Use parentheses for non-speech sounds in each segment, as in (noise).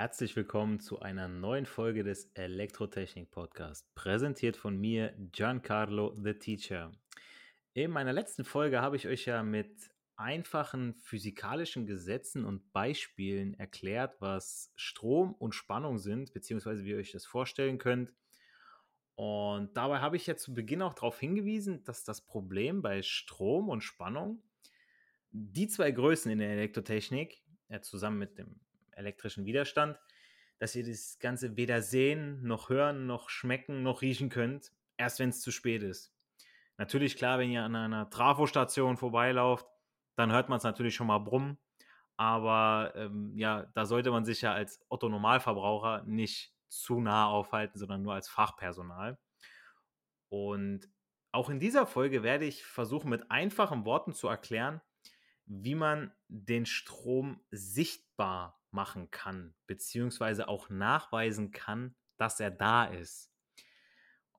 Herzlich willkommen zu einer neuen Folge des Elektrotechnik Podcasts, präsentiert von mir Giancarlo the Teacher. In meiner letzten Folge habe ich euch ja mit einfachen physikalischen Gesetzen und Beispielen erklärt, was Strom und Spannung sind, beziehungsweise wie ihr euch das vorstellen könnt. Und dabei habe ich ja zu Beginn auch darauf hingewiesen, dass das Problem bei Strom und Spannung die zwei Größen in der Elektrotechnik, ja, zusammen mit dem elektrischen Widerstand, dass ihr das Ganze weder sehen, noch hören, noch schmecken, noch riechen könnt, erst wenn es zu spät ist. Natürlich, klar, wenn ihr an einer Trafostation vorbeilauft, dann hört man es natürlich schon mal brummen. Aber ähm, ja, da sollte man sich ja als Otto-Normalverbraucher nicht zu nah aufhalten, sondern nur als Fachpersonal. Und auch in dieser Folge werde ich versuchen, mit einfachen Worten zu erklären, wie man den Strom sichtbar machen kann, beziehungsweise auch nachweisen kann, dass er da ist.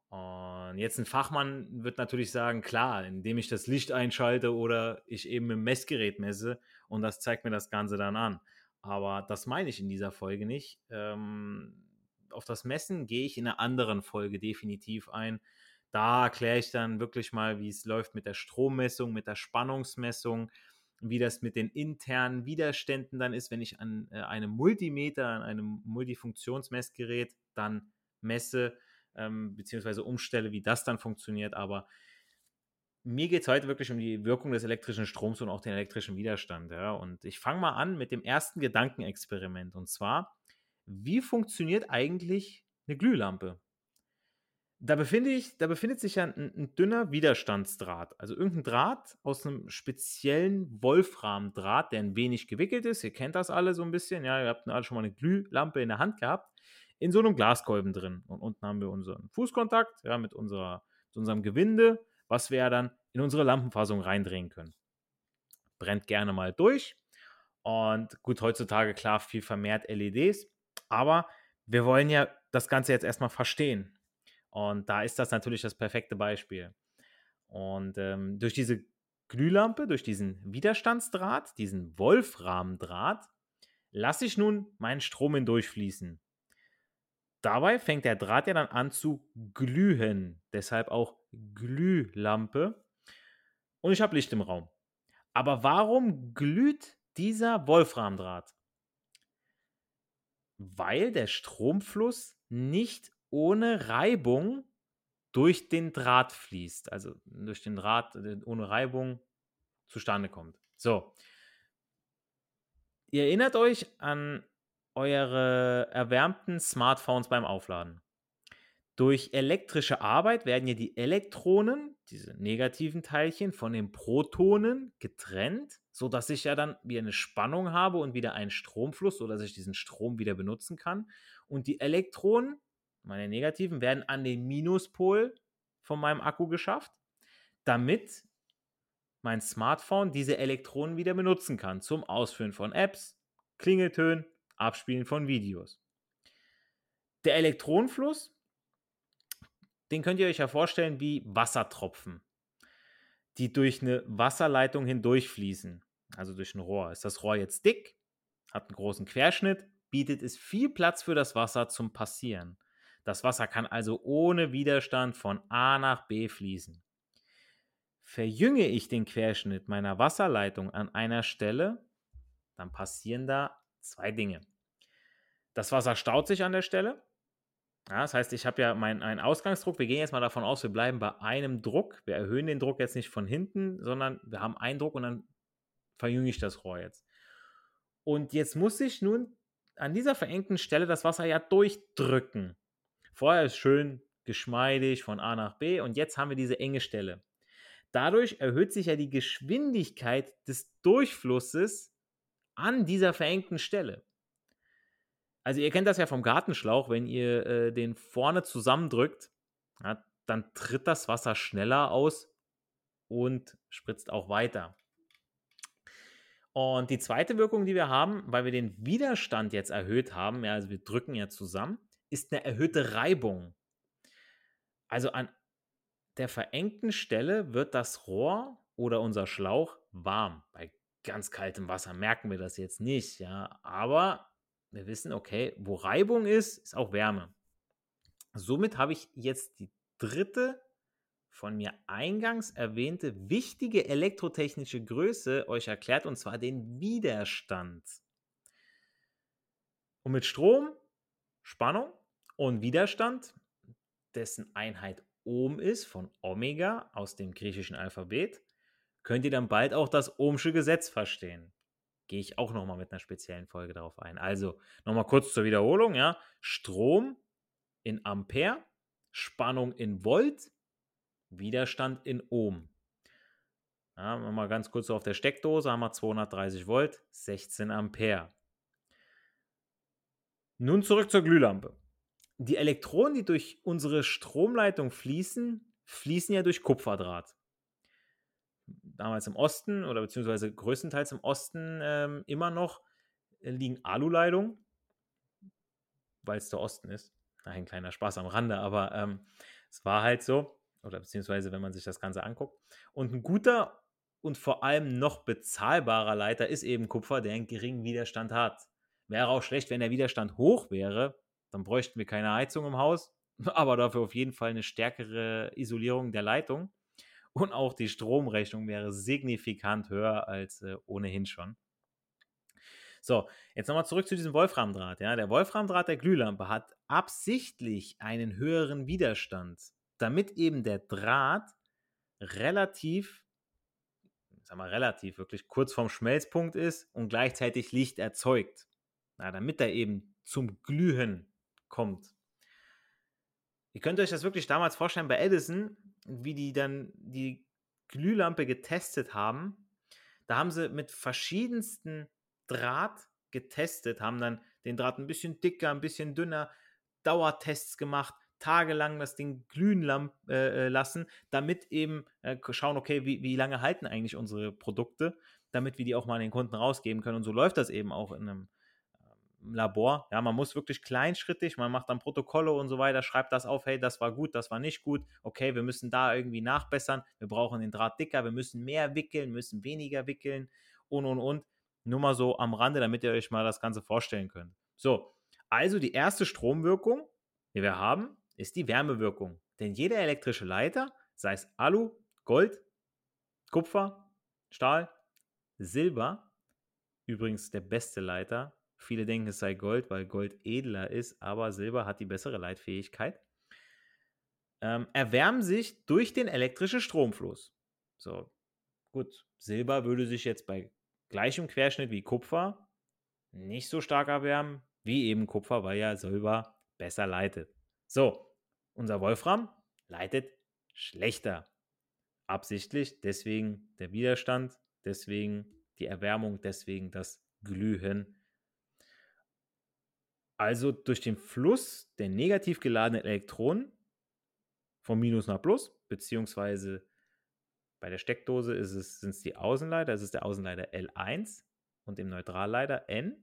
Und jetzt ein Fachmann wird natürlich sagen, klar, indem ich das Licht einschalte oder ich eben dem Messgerät messe und das zeigt mir das Ganze dann an. Aber das meine ich in dieser Folge nicht. Ähm, auf das Messen gehe ich in einer anderen Folge definitiv ein. Da erkläre ich dann wirklich mal, wie es läuft mit der Strommessung, mit der Spannungsmessung, wie das mit den internen Widerständen dann ist, wenn ich an äh, einem Multimeter, an einem Multifunktionsmessgerät dann messe, ähm, beziehungsweise umstelle, wie das dann funktioniert. Aber mir geht es heute wirklich um die Wirkung des elektrischen Stroms und auch den elektrischen Widerstand. Ja? Und ich fange mal an mit dem ersten Gedankenexperiment. Und zwar, wie funktioniert eigentlich eine Glühlampe? Da, befinde ich, da befindet sich ja ein, ein, dünner Widerstandsdraht. Also irgendein Draht aus einem speziellen Wolframdraht, der ein wenig gewickelt ist. Ihr kennt das alle so ein bisschen. Ja, ihr habt alle schon mal eine Glühlampe in der Hand gehabt. In so einem Glaskolben drin. Und unten haben wir unseren Fußkontakt ja, mit, unserer, mit unserem Gewinde, was wir ja dann in unsere Lampenfassung reindrehen können. Brennt gerne mal durch. Und gut, heutzutage klar viel vermehrt LEDs. Aber wir wollen ja das Ganze jetzt erstmal verstehen. Und da ist das natürlich das perfekte Beispiel. Und ähm, durch diese Glühlampe, durch diesen Widerstandsdraht, diesen Wolframdraht, lasse ich nun meinen Strom hindurchfließen. Dabei fängt der Draht ja dann an zu glühen, deshalb auch Glühlampe. Und ich habe Licht im Raum. Aber warum glüht dieser Wolframdraht? Weil der Stromfluss nicht ohne Reibung durch den Draht fließt. Also durch den Draht äh, ohne Reibung zustande kommt. So. Ihr erinnert euch an eure erwärmten Smartphones beim Aufladen. Durch elektrische Arbeit werden ja die Elektronen, diese negativen Teilchen, von den Protonen getrennt, sodass ich ja dann wieder eine Spannung habe und wieder einen Stromfluss, sodass ich diesen Strom wieder benutzen kann. Und die Elektronen meine negativen, werden an den Minuspol von meinem Akku geschafft, damit mein Smartphone diese Elektronen wieder benutzen kann zum Ausführen von Apps, Klingeltönen, Abspielen von Videos. Der Elektronenfluss, den könnt ihr euch ja vorstellen wie Wassertropfen. die durch eine Wasserleitung hindurchfließen, also durch ein Rohr. Ist das Rohr jetzt dick, hat einen großen Querschnitt, bietet es viel Platz für das Wasser zum Passieren. Das Wasser kann also ohne Widerstand von A nach B fließen. Verjünge ich den Querschnitt meiner Wasserleitung an einer Stelle, dann passieren da zwei Dinge. Das Wasser staut sich an der Stelle. Ja, das heißt, ich habe ja meinen einen Ausgangsdruck. Wir gehen jetzt mal davon aus, wir bleiben bei einem Druck. Wir erhöhen den Druck jetzt nicht von hinten, sondern wir haben einen Druck und dann verjünge ich das Rohr jetzt. Und jetzt muss ich nun an dieser verengten Stelle das Wasser ja durchdrücken. Vorher ist schön geschmeidig von A nach B und jetzt haben wir diese enge Stelle. Dadurch erhöht sich ja die Geschwindigkeit des Durchflusses an dieser verengten Stelle. Also ihr kennt das ja vom Gartenschlauch, wenn ihr äh, den vorne zusammendrückt, ja, dann tritt das Wasser schneller aus und spritzt auch weiter. Und die zweite Wirkung, die wir haben, weil wir den Widerstand jetzt erhöht haben, ja, also wir drücken ja zusammen, ist eine erhöhte Reibung. Also an der verengten Stelle wird das Rohr oder unser Schlauch warm. Bei ganz kaltem Wasser merken wir das jetzt nicht, ja, aber wir wissen, okay, wo Reibung ist, ist auch Wärme. Somit habe ich jetzt die dritte von mir eingangs erwähnte wichtige elektrotechnische Größe euch erklärt, und zwar den Widerstand. Und mit Strom, Spannung und Widerstand, dessen Einheit Ohm ist, von Omega aus dem griechischen Alphabet, könnt ihr dann bald auch das Ohmsche Gesetz verstehen. Gehe ich auch nochmal mit einer speziellen Folge darauf ein. Also nochmal kurz zur Wiederholung, ja. Strom in Ampere, Spannung in Volt, Widerstand in Ohm. Ja, mal ganz kurz so auf der Steckdose haben wir 230 Volt, 16 Ampere. Nun zurück zur Glühlampe. Die Elektronen, die durch unsere Stromleitung fließen, fließen ja durch Kupferdraht. Damals im Osten oder beziehungsweise größtenteils im Osten ähm, immer noch äh, liegen Aluleitungen, weil es der Osten ist. Ein kleiner Spaß am Rande, aber ähm, es war halt so oder beziehungsweise wenn man sich das Ganze anguckt. Und ein guter und vor allem noch bezahlbarer Leiter ist eben Kupfer, der einen geringen Widerstand hat. Wäre auch schlecht, wenn der Widerstand hoch wäre, dann bräuchten wir keine Heizung im Haus, (laughs) aber dafür auf jeden Fall eine stärkere Isolierung der Leitung. Und auch die Stromrechnung wäre signifikant höher als äh, ohnehin schon. So, jetzt nochmal zurück zu diesem Wolframdraht. Ja, der Wolframdraht der Glühlampe hat absichtlich einen höheren Widerstand damit eben der Draht relativ, sag mal relativ, wirklich kurz vorm Schmelzpunkt ist und gleichzeitig Licht erzeugt. Na, damit er eben zum Glühen kommt. Ihr könnt euch das wirklich damals vorstellen bei Edison, wie die dann die Glühlampe getestet haben. Da haben sie mit verschiedensten Draht getestet, haben dann den Draht ein bisschen dicker, ein bisschen dünner, Dauertests gemacht, tagelang das Ding glühen äh, äh, lassen, damit eben äh, schauen, okay, wie, wie lange halten eigentlich unsere Produkte, damit wir die auch mal an den Kunden rausgeben können. Und so läuft das eben auch in einem Labor. Ja, man muss wirklich kleinschrittig, man macht dann Protokolle und so weiter, schreibt das auf, hey, das war gut, das war nicht gut, okay, wir müssen da irgendwie nachbessern, wir brauchen den Draht dicker, wir müssen mehr wickeln, müssen weniger wickeln und und und. Nur mal so am Rande, damit ihr euch mal das Ganze vorstellen könnt. So, also die erste Stromwirkung, die wir haben, ist die Wärmewirkung. Denn jeder elektrische Leiter, sei es Alu, Gold, Kupfer, Stahl, Silber, übrigens der beste Leiter. Viele denken, es sei Gold, weil Gold edler ist, aber Silber hat die bessere Leitfähigkeit. Ähm, erwärmen sich durch den elektrischen Stromfluss. So, gut, Silber würde sich jetzt bei gleichem Querschnitt wie Kupfer nicht so stark erwärmen wie eben Kupfer, weil ja Silber besser leitet. So, unser Wolfram leitet schlechter. Absichtlich, deswegen der Widerstand, deswegen die Erwärmung, deswegen das Glühen. Also durch den Fluss der negativ geladenen Elektronen von Minus nach Plus, beziehungsweise bei der Steckdose es, sind es die Außenleiter, das ist der Außenleiter L1 und dem Neutralleiter N.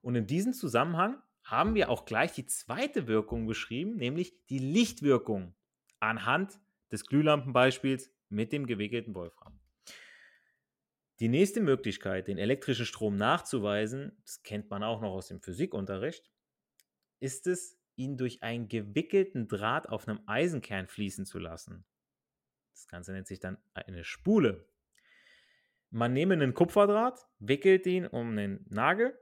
Und in diesem Zusammenhang haben wir auch gleich die zweite Wirkung beschrieben, nämlich die Lichtwirkung anhand des Glühlampenbeispiels mit dem gewickelten Wolfram. Die nächste Möglichkeit, den elektrischen Strom nachzuweisen, das kennt man auch noch aus dem Physikunterricht, ist es, ihn durch einen gewickelten Draht auf einem Eisenkern fließen zu lassen. Das Ganze nennt sich dann eine Spule. Man nehme einen Kupferdraht, wickelt ihn um einen Nagel,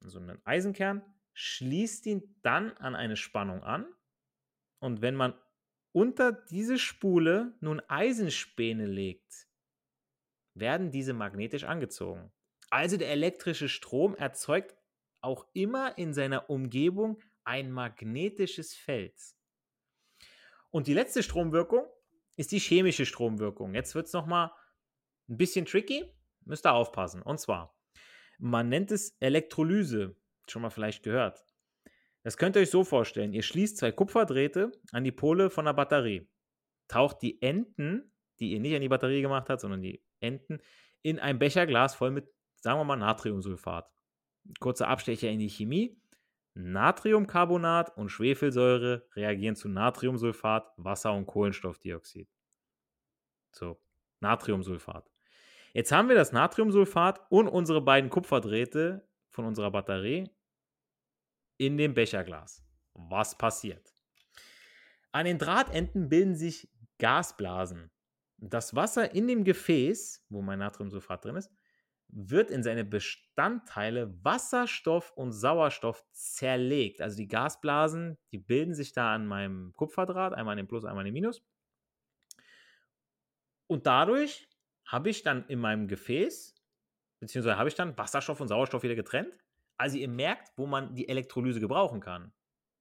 also einen Eisenkern, schließt ihn dann an eine Spannung an und wenn man unter diese Spule nun Eisenspäne legt, werden diese magnetisch angezogen. Also der elektrische Strom erzeugt auch immer in seiner Umgebung ein magnetisches Feld. Und die letzte Stromwirkung ist die chemische Stromwirkung. Jetzt wird es nochmal ein bisschen tricky, müsst ihr aufpassen. Und zwar, man nennt es Elektrolyse, schon mal vielleicht gehört. Das könnt ihr euch so vorstellen, ihr schließt zwei Kupferdrähte an die Pole von der Batterie, taucht die Enden, die ihr nicht an die Batterie gemacht habt, sondern die Enden, in ein Becherglas voll mit, sagen wir mal, Natriumsulfat. Kurzer Abstecher in die Chemie. Natriumcarbonat und Schwefelsäure reagieren zu Natriumsulfat, Wasser und Kohlenstoffdioxid. So, Natriumsulfat. Jetzt haben wir das Natriumsulfat und unsere beiden Kupferdrähte von unserer Batterie in dem Becherglas. Was passiert? An den Drahtenden bilden sich Gasblasen. Das Wasser in dem Gefäß, wo mein Natriumsulfat drin ist, wird in seine Bestandteile Wasserstoff und Sauerstoff zerlegt. Also die Gasblasen, die bilden sich da an meinem Kupferdraht, einmal in den Plus, einmal in den Minus. Und dadurch habe ich dann in meinem Gefäß, beziehungsweise habe ich dann Wasserstoff und Sauerstoff wieder getrennt. Also ihr merkt, wo man die Elektrolyse gebrauchen kann.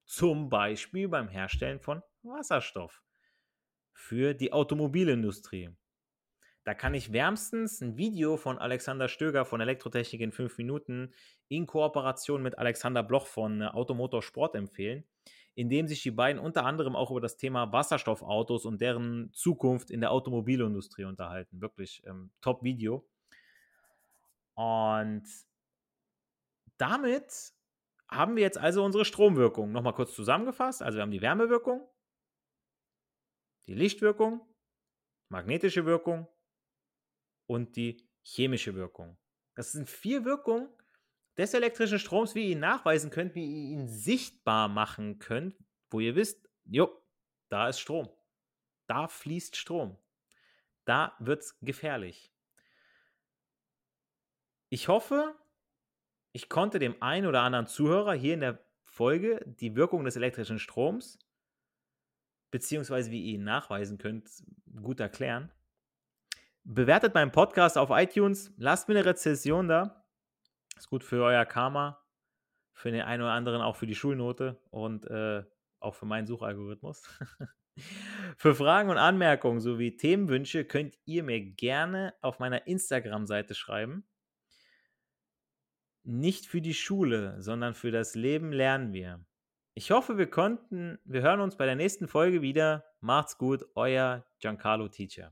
Zum Beispiel beim Herstellen von Wasserstoff für die Automobilindustrie. Da kann ich wärmstens ein Video von Alexander Stöger von Elektrotechnik in 5 Minuten in Kooperation mit Alexander Bloch von Automotor Sport empfehlen, in dem sich die beiden unter anderem auch über das Thema Wasserstoffautos und deren Zukunft in der Automobilindustrie unterhalten. Wirklich ähm, top Video. Und damit haben wir jetzt also unsere Stromwirkung. Nochmal kurz zusammengefasst. Also wir haben die Wärmewirkung, die Lichtwirkung, magnetische Wirkung und die chemische Wirkung. Das sind vier Wirkungen des elektrischen Stroms, wie ihr ihn nachweisen könnt, wie ihr ihn sichtbar machen könnt, wo ihr wisst, jo, da ist Strom. Da fließt Strom. Da wird es gefährlich. Ich hoffe, ich konnte dem einen oder anderen Zuhörer hier in der Folge die Wirkung des elektrischen Stroms, beziehungsweise wie ihr ihn nachweisen könnt, gut erklären. Bewertet meinen Podcast auf iTunes, lasst mir eine Rezession da. Ist gut für euer Karma, für den einen oder anderen auch für die Schulnote und äh, auch für meinen Suchalgorithmus. (laughs) für Fragen und Anmerkungen sowie Themenwünsche könnt ihr mir gerne auf meiner Instagram-Seite schreiben. Nicht für die Schule, sondern für das Leben lernen wir. Ich hoffe, wir konnten, wir hören uns bei der nächsten Folge wieder. Macht's gut, euer Giancarlo Teacher.